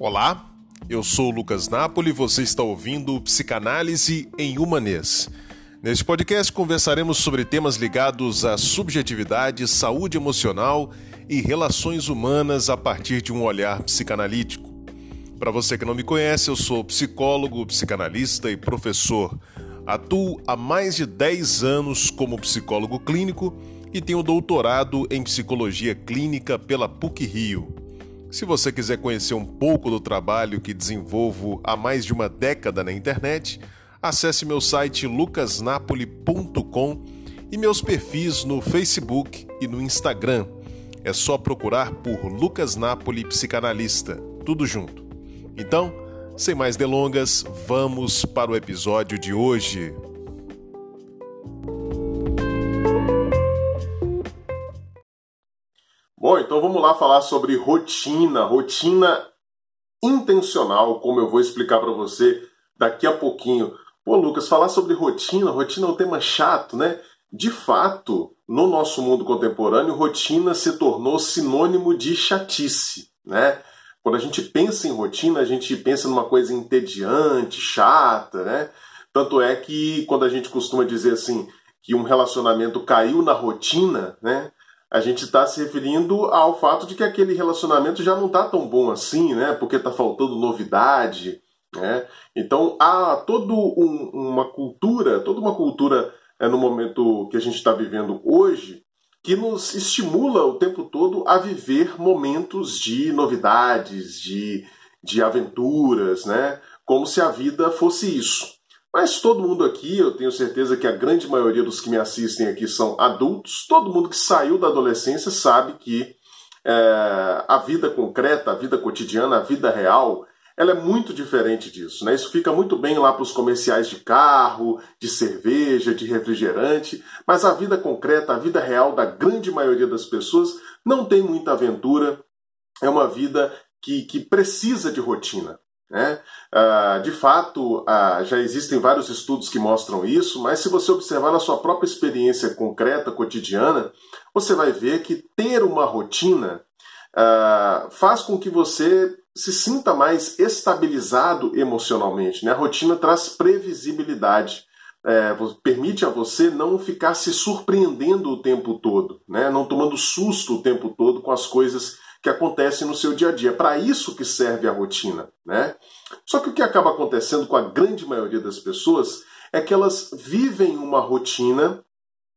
Olá, eu sou Lucas Napoli e você está ouvindo Psicanálise em Humanês. Neste podcast conversaremos sobre temas ligados à subjetividade, saúde emocional e relações humanas a partir de um olhar psicanalítico. Para você que não me conhece, eu sou psicólogo, psicanalista e professor. Atuo há mais de 10 anos como psicólogo clínico e tenho doutorado em psicologia clínica pela PUC Rio. Se você quiser conhecer um pouco do trabalho que desenvolvo há mais de uma década na internet, acesse meu site lucasnapoli.com e meus perfis no Facebook e no Instagram. É só procurar por Lucas Napoli Psicanalista, tudo junto. Então, sem mais delongas, vamos para o episódio de hoje. Então vamos lá falar sobre rotina, rotina intencional, como eu vou explicar para você daqui a pouquinho. Pô, Lucas, falar sobre rotina, rotina é um tema chato, né? De fato, no nosso mundo contemporâneo, rotina se tornou sinônimo de chatice, né? Quando a gente pensa em rotina, a gente pensa numa coisa entediante, chata, né? Tanto é que quando a gente costuma dizer assim que um relacionamento caiu na rotina, né? A gente está se referindo ao fato de que aquele relacionamento já não está tão bom assim, né? Porque está faltando novidade, né? Então há toda um, uma cultura, toda uma cultura é, no momento que a gente está vivendo hoje que nos estimula o tempo todo a viver momentos de novidades, de, de aventuras, né? Como se a vida fosse isso. Mas todo mundo aqui, eu tenho certeza que a grande maioria dos que me assistem aqui são adultos, todo mundo que saiu da adolescência sabe que é, a vida concreta, a vida cotidiana, a vida real, ela é muito diferente disso. Né? Isso fica muito bem lá para os comerciais de carro, de cerveja, de refrigerante, mas a vida concreta, a vida real da grande maioria das pessoas não tem muita aventura, é uma vida que, que precisa de rotina. Né? Ah, de fato, ah, já existem vários estudos que mostram isso, mas se você observar na sua própria experiência concreta, cotidiana, você vai ver que ter uma rotina ah, faz com que você se sinta mais estabilizado emocionalmente. Né? A rotina traz previsibilidade. É, permite a você não ficar se surpreendendo o tempo todo, né? não tomando susto o tempo todo com as coisas que acontecem no seu dia a dia. Para isso que serve a rotina. Né? Só que o que acaba acontecendo com a grande maioria das pessoas é que elas vivem uma rotina,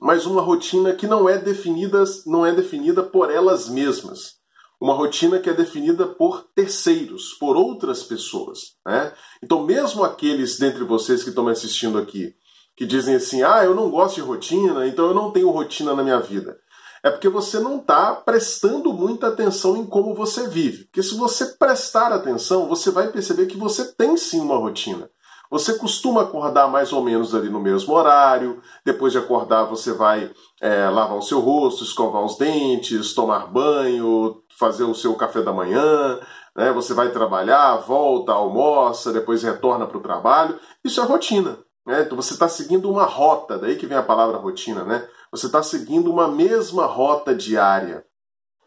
mas uma rotina que não é definida, não é definida por elas mesmas. Uma rotina que é definida por terceiros, por outras pessoas. Né? Então, mesmo aqueles dentre vocês que estão me assistindo aqui, que dizem assim: ah, eu não gosto de rotina, então eu não tenho rotina na minha vida é porque você não está prestando muita atenção em como você vive. Porque se você prestar atenção, você vai perceber que você tem sim uma rotina. Você costuma acordar mais ou menos ali no mesmo horário, depois de acordar você vai é, lavar o seu rosto, escovar os dentes, tomar banho, fazer o seu café da manhã, né? você vai trabalhar, volta, almoça, depois retorna para o trabalho. Isso é rotina. Né? Então você está seguindo uma rota, daí que vem a palavra rotina, né? Você está seguindo uma mesma rota diária.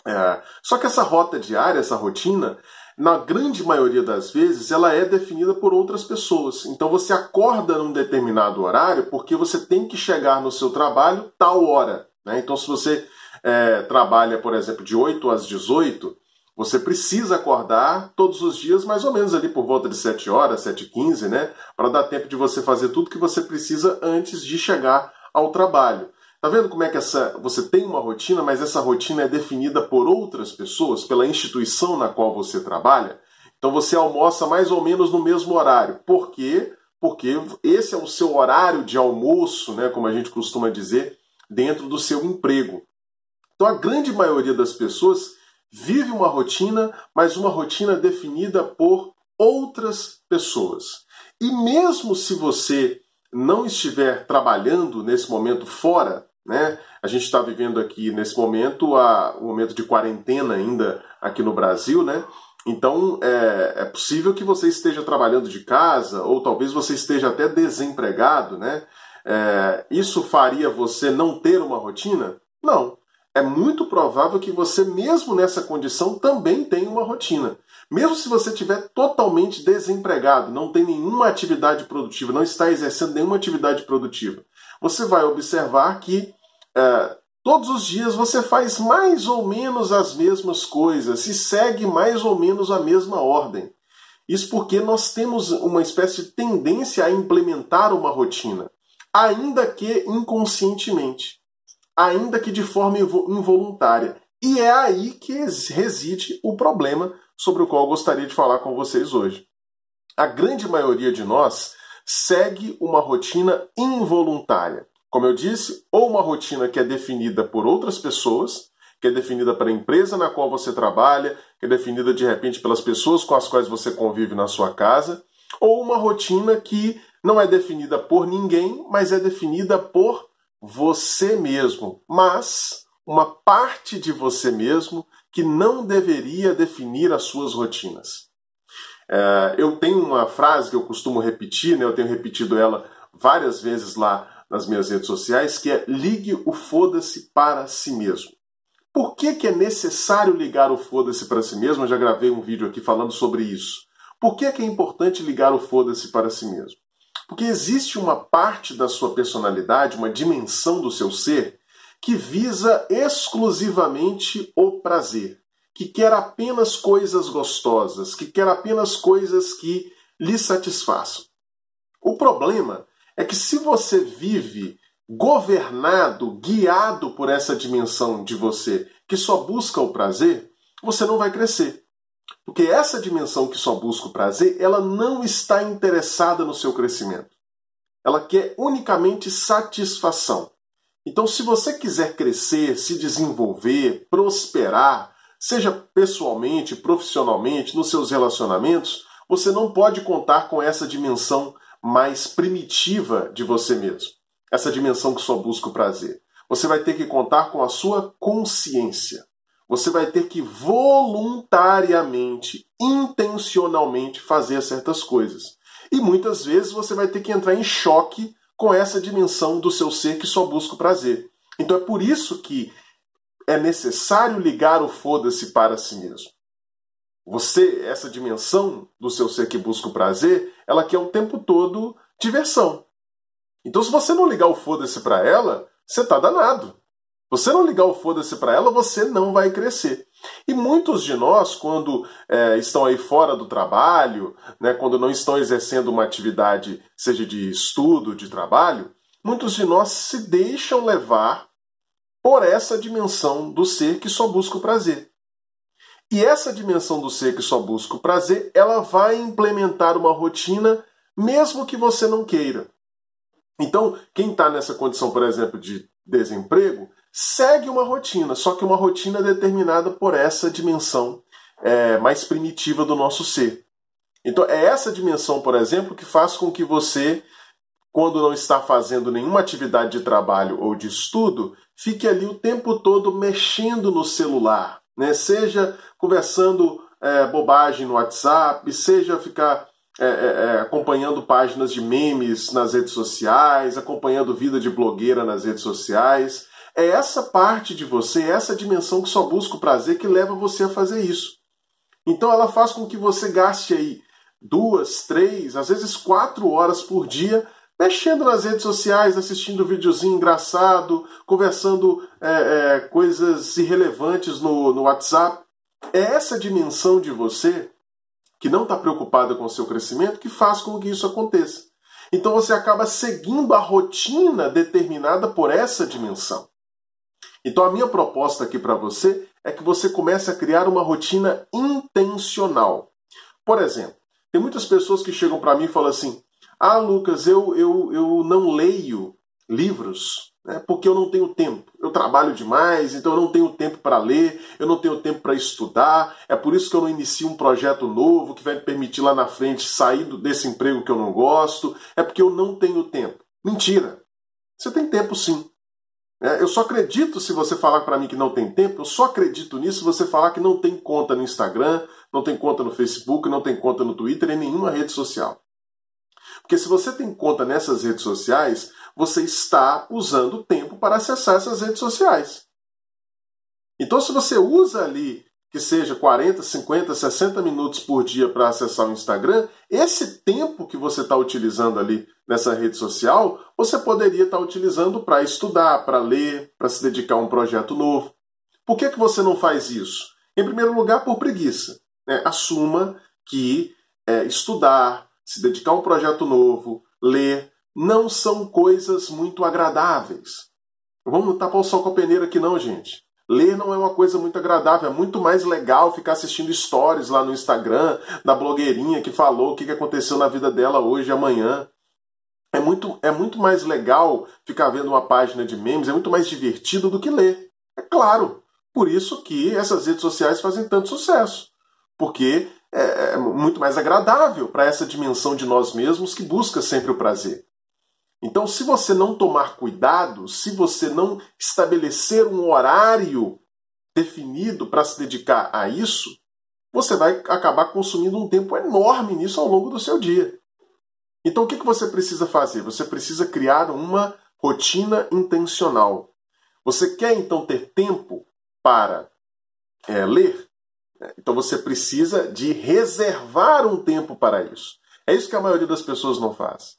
É, só que essa rota diária, essa rotina, na grande maioria das vezes, ela é definida por outras pessoas. Então você acorda num determinado horário porque você tem que chegar no seu trabalho tal hora. Né? Então, se você é, trabalha, por exemplo, de 8 às 18, você precisa acordar todos os dias, mais ou menos ali por volta de 7 horas, 7 e 15, né? Para dar tempo de você fazer tudo que você precisa antes de chegar ao trabalho. Tá vendo como é que essa você tem uma rotina, mas essa rotina é definida por outras pessoas, pela instituição na qual você trabalha? Então você almoça mais ou menos no mesmo horário. Por quê? Porque esse é o seu horário de almoço, né, como a gente costuma dizer, dentro do seu emprego. Então a grande maioria das pessoas vive uma rotina, mas uma rotina definida por outras pessoas. E mesmo se você não estiver trabalhando nesse momento fora, né? A gente está vivendo aqui nesse momento a, um momento de quarentena ainda aqui no Brasil, né? Então é, é, possível que você esteja trabalhando de casa ou talvez você esteja até desempregado, né? É, isso faria você não ter uma rotina? Não. É muito provável que você, mesmo nessa condição, também tenha uma rotina. Mesmo se você estiver totalmente desempregado, não tem nenhuma atividade produtiva, não está exercendo nenhuma atividade produtiva, você vai observar que é, todos os dias você faz mais ou menos as mesmas coisas, se segue mais ou menos a mesma ordem. Isso porque nós temos uma espécie de tendência a implementar uma rotina, ainda que inconscientemente, ainda que de forma involuntária. E é aí que reside o problema sobre o qual gostaria de falar com vocês hoje. A grande maioria de nós segue uma rotina involuntária. Como eu disse, ou uma rotina que é definida por outras pessoas, que é definida para a empresa na qual você trabalha, que é definida de repente pelas pessoas com as quais você convive na sua casa, ou uma rotina que não é definida por ninguém, mas é definida por você mesmo, mas uma parte de você mesmo que não deveria definir as suas rotinas. É, eu tenho uma frase que eu costumo repetir, né, eu tenho repetido ela várias vezes lá nas minhas redes sociais, que é ligue o foda-se para si mesmo. Por que, que é necessário ligar o foda-se para si mesmo? Eu já gravei um vídeo aqui falando sobre isso. Por que, que é importante ligar o foda-se para si mesmo? Porque existe uma parte da sua personalidade, uma dimensão do seu ser, que visa exclusivamente o prazer, que quer apenas coisas gostosas, que quer apenas coisas que lhe satisfaçam. O problema é que se você vive governado, guiado por essa dimensão de você que só busca o prazer, você não vai crescer. Porque essa dimensão que só busca o prazer, ela não está interessada no seu crescimento. Ela quer unicamente satisfação. Então, se você quiser crescer, se desenvolver, prosperar, seja pessoalmente, profissionalmente, nos seus relacionamentos, você não pode contar com essa dimensão mais primitiva de você mesmo. Essa dimensão que só busca o prazer. Você vai ter que contar com a sua consciência. Você vai ter que voluntariamente, intencionalmente fazer certas coisas. E muitas vezes você vai ter que entrar em choque com essa dimensão do seu ser que só busca o prazer. Então é por isso que é necessário ligar o foda-se para si mesmo. Você, essa dimensão do seu ser que busca o prazer, ela quer o tempo todo diversão. Então, se você não ligar o foda-se para ela, você tá danado. Você não ligar o foda-se para ela, você não vai crescer. E muitos de nós, quando é, estão aí fora do trabalho, né, quando não estão exercendo uma atividade, seja de estudo, de trabalho, muitos de nós se deixam levar por essa dimensão do ser que só busca o prazer. E essa dimensão do ser que só busca o prazer, ela vai implementar uma rotina mesmo que você não queira. Então, quem está nessa condição, por exemplo, de desemprego, segue uma rotina, só que uma rotina determinada por essa dimensão é, mais primitiva do nosso ser. Então, é essa dimensão, por exemplo, que faz com que você, quando não está fazendo nenhuma atividade de trabalho ou de estudo, fique ali o tempo todo mexendo no celular, né? seja conversando é, bobagem no WhatsApp, seja ficar é, é, é, acompanhando páginas de memes nas redes sociais, acompanhando vida de blogueira nas redes sociais. É essa parte de você, essa dimensão que só busca o prazer que leva você a fazer isso. Então ela faz com que você gaste aí duas, três, às vezes quatro horas por dia mexendo nas redes sociais, assistindo videozinho engraçado, conversando é, é, coisas irrelevantes no, no WhatsApp. É essa dimensão de você que não está preocupada com o seu crescimento que faz com que isso aconteça. Então você acaba seguindo a rotina determinada por essa dimensão. Então a minha proposta aqui para você é que você comece a criar uma rotina intencional. Por exemplo, tem muitas pessoas que chegam para mim e falam assim: ah, Lucas, eu, eu, eu não leio livros né, porque eu não tenho tempo. Eu trabalho demais, então eu não tenho tempo para ler, eu não tenho tempo para estudar. É por isso que eu não inicio um projeto novo que vai me permitir lá na frente sair desse emprego que eu não gosto. É porque eu não tenho tempo. Mentira! Você tem tempo sim. É, eu só acredito se você falar para mim que não tem tempo, eu só acredito nisso se você falar que não tem conta no Instagram, não tem conta no Facebook, não tem conta no Twitter, em nenhuma rede social. Porque se você tem conta nessas redes sociais, você está usando tempo para acessar essas redes sociais. Então, se você usa ali que seja 40, 50, 60 minutos por dia para acessar o Instagram, esse tempo que você está utilizando ali nessa rede social, você poderia estar tá utilizando para estudar, para ler, para se dedicar a um projeto novo. Por que, que você não faz isso? Em primeiro lugar, por preguiça. Né? Assuma que é, estudar, se dedicar a um projeto novo, ler, não são coisas muito agradáveis. Vamos tapar o sol com a peneira aqui não, gente. Ler não é uma coisa muito agradável, é muito mais legal ficar assistindo stories lá no Instagram, da blogueirinha que falou o que aconteceu na vida dela hoje e amanhã. É muito, é muito mais legal ficar vendo uma página de memes, é muito mais divertido do que ler. É claro. Por isso que essas redes sociais fazem tanto sucesso. Porque é, é muito mais agradável para essa dimensão de nós mesmos que busca sempre o prazer. Então, se você não tomar cuidado, se você não estabelecer um horário definido para se dedicar a isso, você vai acabar consumindo um tempo enorme nisso ao longo do seu dia. Então, o que você precisa fazer? Você precisa criar uma rotina intencional. Você quer então ter tempo para é, ler? Então, você precisa de reservar um tempo para isso. É isso que a maioria das pessoas não faz.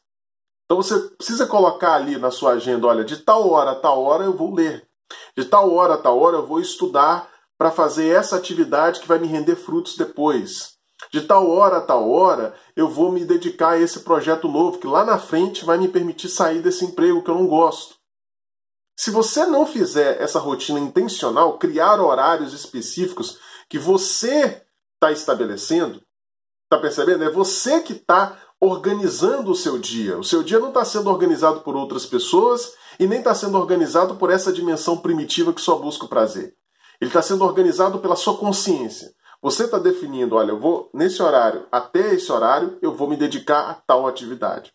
Então você precisa colocar ali na sua agenda, olha, de tal hora a tal hora eu vou ler. De tal hora a tal hora eu vou estudar para fazer essa atividade que vai me render frutos depois. De tal hora a tal hora eu vou me dedicar a esse projeto novo que lá na frente vai me permitir sair desse emprego que eu não gosto. Se você não fizer essa rotina intencional, criar horários específicos que você está estabelecendo, está percebendo? É você que está organizando o seu dia. O seu dia não está sendo organizado por outras pessoas e nem está sendo organizado por essa dimensão primitiva que só busca o prazer. Ele está sendo organizado pela sua consciência. Você está definindo, olha, eu vou nesse horário, até esse horário, eu vou me dedicar a tal atividade.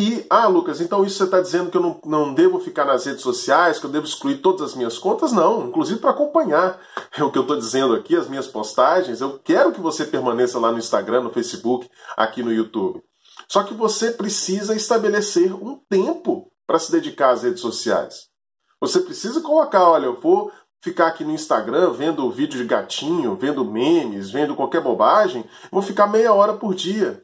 E, ah, Lucas, então isso você está dizendo que eu não, não devo ficar nas redes sociais, que eu devo excluir todas as minhas contas? Não, inclusive para acompanhar o que eu estou dizendo aqui, as minhas postagens. Eu quero que você permaneça lá no Instagram, no Facebook, aqui no YouTube. Só que você precisa estabelecer um tempo para se dedicar às redes sociais. Você precisa colocar, olha, eu vou ficar aqui no Instagram vendo vídeo de gatinho, vendo memes, vendo qualquer bobagem, vou ficar meia hora por dia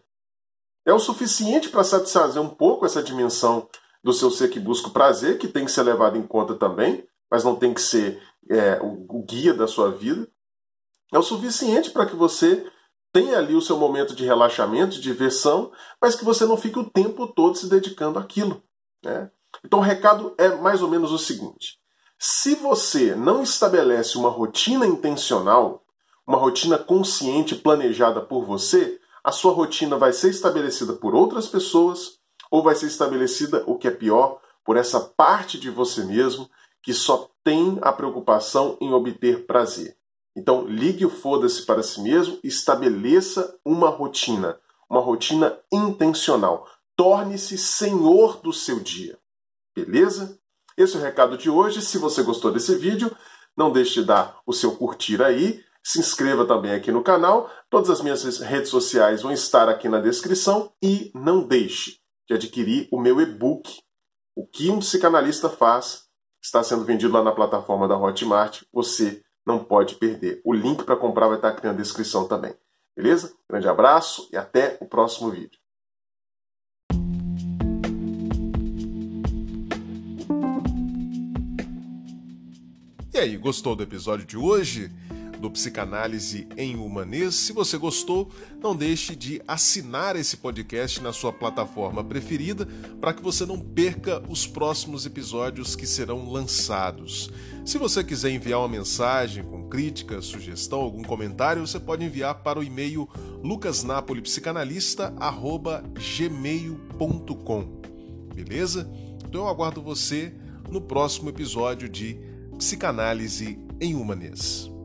é o suficiente para satisfazer um pouco essa dimensão do seu ser que busca o prazer, que tem que ser levado em conta também, mas não tem que ser é, o, o guia da sua vida. É o suficiente para que você tenha ali o seu momento de relaxamento, de diversão, mas que você não fique o tempo todo se dedicando àquilo. Né? Então o recado é mais ou menos o seguinte: se você não estabelece uma rotina intencional, uma rotina consciente planejada por você, a sua rotina vai ser estabelecida por outras pessoas ou vai ser estabelecida, o que é pior, por essa parte de você mesmo que só tem a preocupação em obter prazer. Então, ligue o foda-se para si mesmo estabeleça uma rotina, uma rotina intencional. Torne-se senhor do seu dia. Beleza? Esse é o recado de hoje. Se você gostou desse vídeo, não deixe de dar o seu curtir aí se inscreva também aqui no canal. Todas as minhas redes sociais vão estar aqui na descrição. E não deixe de adquirir o meu e-book. O que um psicanalista faz está sendo vendido lá na plataforma da Hotmart. Você não pode perder. O link para comprar vai estar aqui na descrição também. Beleza? Grande abraço e até o próximo vídeo. E aí, gostou do episódio de hoje? Do Psicanálise em Humanês. Se você gostou, não deixe de assinar esse podcast na sua plataforma preferida para que você não perca os próximos episódios que serão lançados. Se você quiser enviar uma mensagem com crítica, sugestão, algum comentário, você pode enviar para o e-mail lucasnapolipsicanalista@gmail.com. Beleza? Então eu aguardo você no próximo episódio de Psicanálise em Humanês.